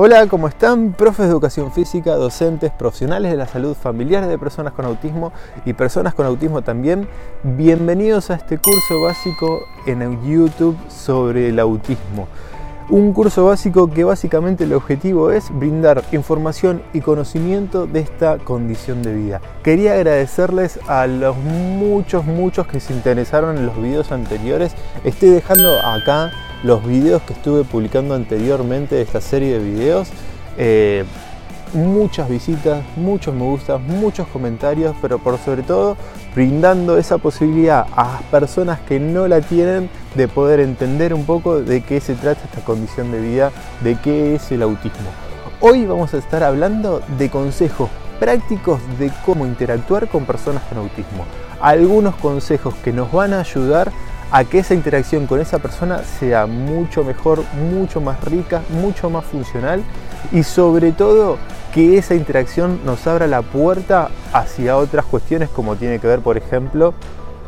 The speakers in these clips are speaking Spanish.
Hola, ¿cómo están? Profes de educación física, docentes, profesionales de la salud, familiares de personas con autismo y personas con autismo también. Bienvenidos a este curso básico en YouTube sobre el autismo. Un curso básico que básicamente el objetivo es brindar información y conocimiento de esta condición de vida. Quería agradecerles a los muchos, muchos que se interesaron en los videos anteriores. Estoy dejando acá los videos que estuve publicando anteriormente de esta serie de videos. Eh, muchas visitas, muchos me gustan, muchos comentarios, pero por sobre todo brindando esa posibilidad a personas que no la tienen de poder entender un poco de qué se trata esta condición de vida, de qué es el autismo. Hoy vamos a estar hablando de consejos prácticos de cómo interactuar con personas con autismo. Algunos consejos que nos van a ayudar a que esa interacción con esa persona sea mucho mejor, mucho más rica, mucho más funcional y sobre todo que esa interacción nos abra la puerta hacia otras cuestiones como tiene que ver, por ejemplo,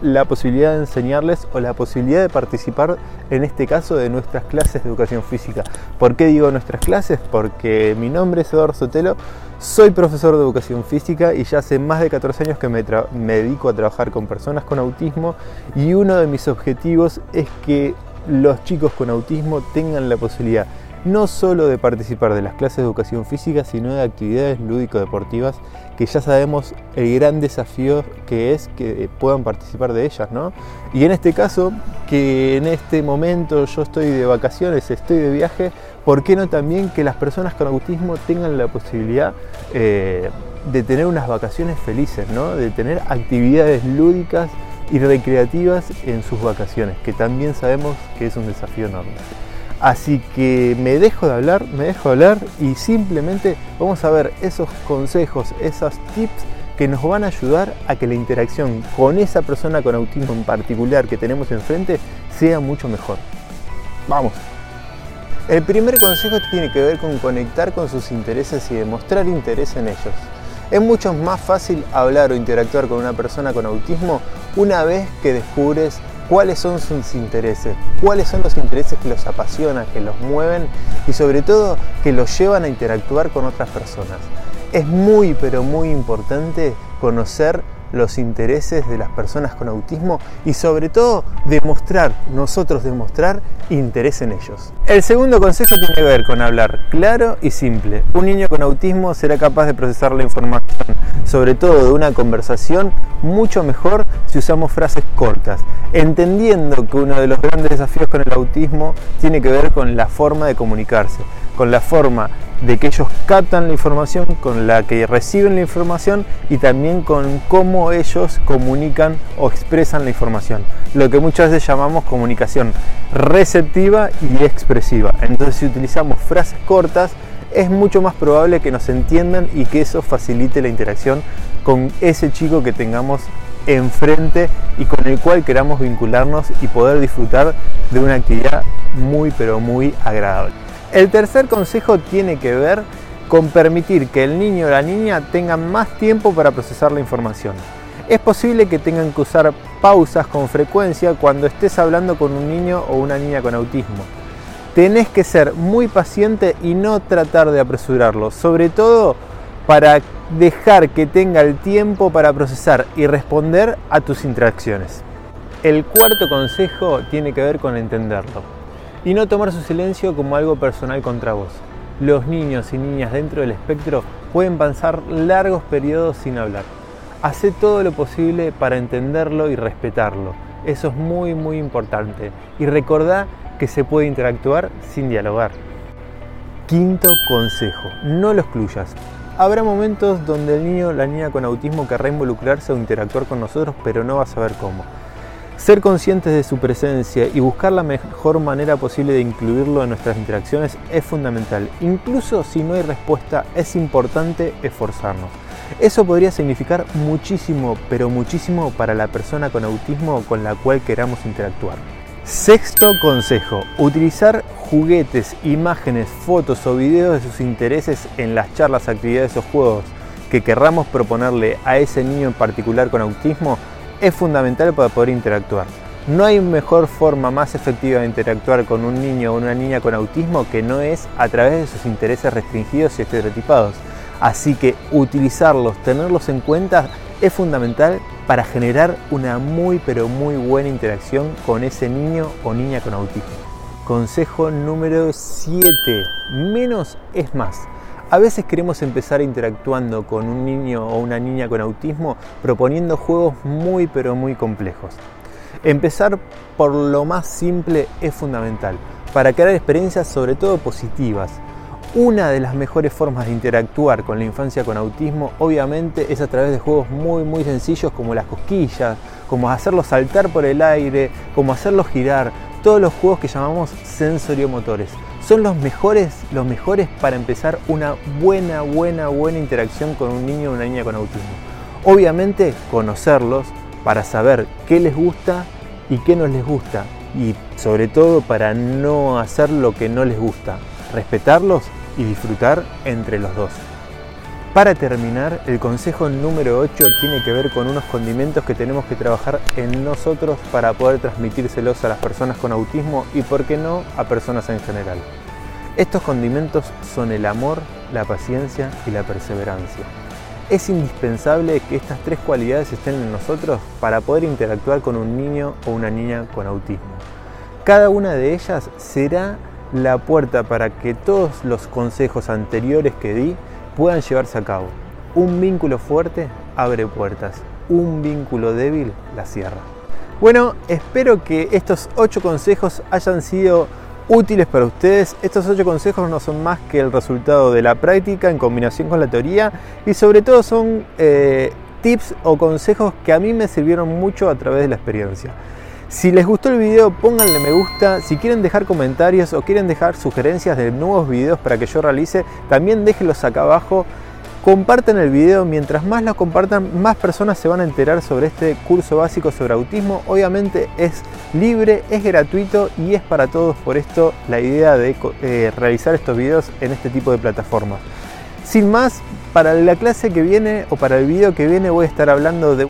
la posibilidad de enseñarles o la posibilidad de participar, en este caso, de nuestras clases de educación física. ¿Por qué digo nuestras clases? Porque mi nombre es Eduardo Sotelo, soy profesor de educación física y ya hace más de 14 años que me, me dedico a trabajar con personas con autismo y uno de mis objetivos es que los chicos con autismo tengan la posibilidad no solo de participar de las clases de educación física, sino de actividades lúdico-deportivas que ya sabemos el gran desafío que es que puedan participar de ellas, ¿no? Y en este caso, que en este momento yo estoy de vacaciones, estoy de viaje, ¿por qué no también que las personas con autismo tengan la posibilidad eh, de tener unas vacaciones felices, ¿no? De tener actividades lúdicas y recreativas en sus vacaciones, que también sabemos que es un desafío enorme. Así que me dejo de hablar, me dejo de hablar y simplemente vamos a ver esos consejos, esos tips que nos van a ayudar a que la interacción con esa persona con autismo en particular que tenemos enfrente sea mucho mejor. Vamos. El primer consejo tiene que ver con conectar con sus intereses y demostrar interés en ellos. Es mucho más fácil hablar o interactuar con una persona con autismo una vez que descubres cuáles son sus intereses, cuáles son los intereses que los apasionan, que los mueven y sobre todo que los llevan a interactuar con otras personas. Es muy pero muy importante conocer los intereses de las personas con autismo y sobre todo demostrar, nosotros demostrar interés en ellos. El segundo consejo tiene que ver con hablar claro y simple. Un niño con autismo será capaz de procesar la información, sobre todo de una conversación, mucho mejor si usamos frases cortas, entendiendo que uno de los grandes desafíos con el autismo tiene que ver con la forma de comunicarse, con la forma de que ellos captan la información, con la que reciben la información y también con cómo ellos comunican o expresan la información. Lo que muchas veces llamamos comunicación receptiva y expresiva. Entonces si utilizamos frases cortas, es mucho más probable que nos entiendan y que eso facilite la interacción con ese chico que tengamos enfrente y con el cual queramos vincularnos y poder disfrutar de una actividad muy pero muy agradable. El tercer consejo tiene que ver con permitir que el niño o la niña tengan más tiempo para procesar la información. Es posible que tengan que usar pausas con frecuencia cuando estés hablando con un niño o una niña con autismo. Tenés que ser muy paciente y no tratar de apresurarlo, sobre todo para dejar que tenga el tiempo para procesar y responder a tus interacciones. El cuarto consejo tiene que ver con entenderlo y no tomar su silencio como algo personal contra vos. Los niños y niñas dentro del espectro pueden pasar largos periodos sin hablar. Hacé todo lo posible para entenderlo y respetarlo. Eso es muy muy importante. Y recordá que se puede interactuar sin dialogar. Quinto consejo, no lo excluyas. Habrá momentos donde el niño o la niña con autismo querrá involucrarse o interactuar con nosotros, pero no va a saber cómo. Ser conscientes de su presencia y buscar la mejor manera posible de incluirlo en nuestras interacciones es fundamental. Incluso si no hay respuesta, es importante esforzarnos. Eso podría significar muchísimo, pero muchísimo para la persona con autismo con la cual queramos interactuar. Sexto consejo, utilizar juguetes, imágenes, fotos o videos de sus intereses en las charlas, actividades o juegos que querramos proponerle a ese niño en particular con autismo es fundamental para poder interactuar. No hay mejor forma más efectiva de interactuar con un niño o una niña con autismo que no es a través de sus intereses restringidos y estereotipados. Así que utilizarlos, tenerlos en cuenta es fundamental para generar una muy pero muy buena interacción con ese niño o niña con autismo. Consejo número 7. Menos es más. A veces queremos empezar interactuando con un niño o una niña con autismo proponiendo juegos muy pero muy complejos. Empezar por lo más simple es fundamental para crear experiencias sobre todo positivas. Una de las mejores formas de interactuar con la infancia con autismo obviamente es a través de juegos muy muy sencillos como las cosquillas, como hacerlos saltar por el aire, como hacerlos girar, todos los juegos que llamamos sensoriomotores. Son los mejores, los mejores para empezar una buena, buena, buena interacción con un niño o una niña con autismo. Obviamente conocerlos, para saber qué les gusta y qué no les gusta. Y sobre todo para no hacer lo que no les gusta. Respetarlos y disfrutar entre los dos. Para terminar, el consejo número 8 tiene que ver con unos condimentos que tenemos que trabajar en nosotros para poder transmitírselos a las personas con autismo y, por qué no, a personas en general. Estos condimentos son el amor, la paciencia y la perseverancia. Es indispensable que estas tres cualidades estén en nosotros para poder interactuar con un niño o una niña con autismo. Cada una de ellas será la puerta para que todos los consejos anteriores que di puedan llevarse a cabo. Un vínculo fuerte abre puertas, un vínculo débil la cierra. Bueno, espero que estos ocho consejos hayan sido útiles para ustedes. Estos ocho consejos no son más que el resultado de la práctica en combinación con la teoría y sobre todo son eh, tips o consejos que a mí me sirvieron mucho a través de la experiencia. Si les gustó el video, pónganle me gusta. Si quieren dejar comentarios o quieren dejar sugerencias de nuevos videos para que yo realice, también déjenlos acá abajo. Compartan el video, mientras más lo compartan, más personas se van a enterar sobre este curso básico sobre autismo. Obviamente es libre, es gratuito y es para todos, por esto la idea de eh, realizar estos videos en este tipo de plataformas. Sin más, para la clase que viene o para el video que viene voy a estar hablando de...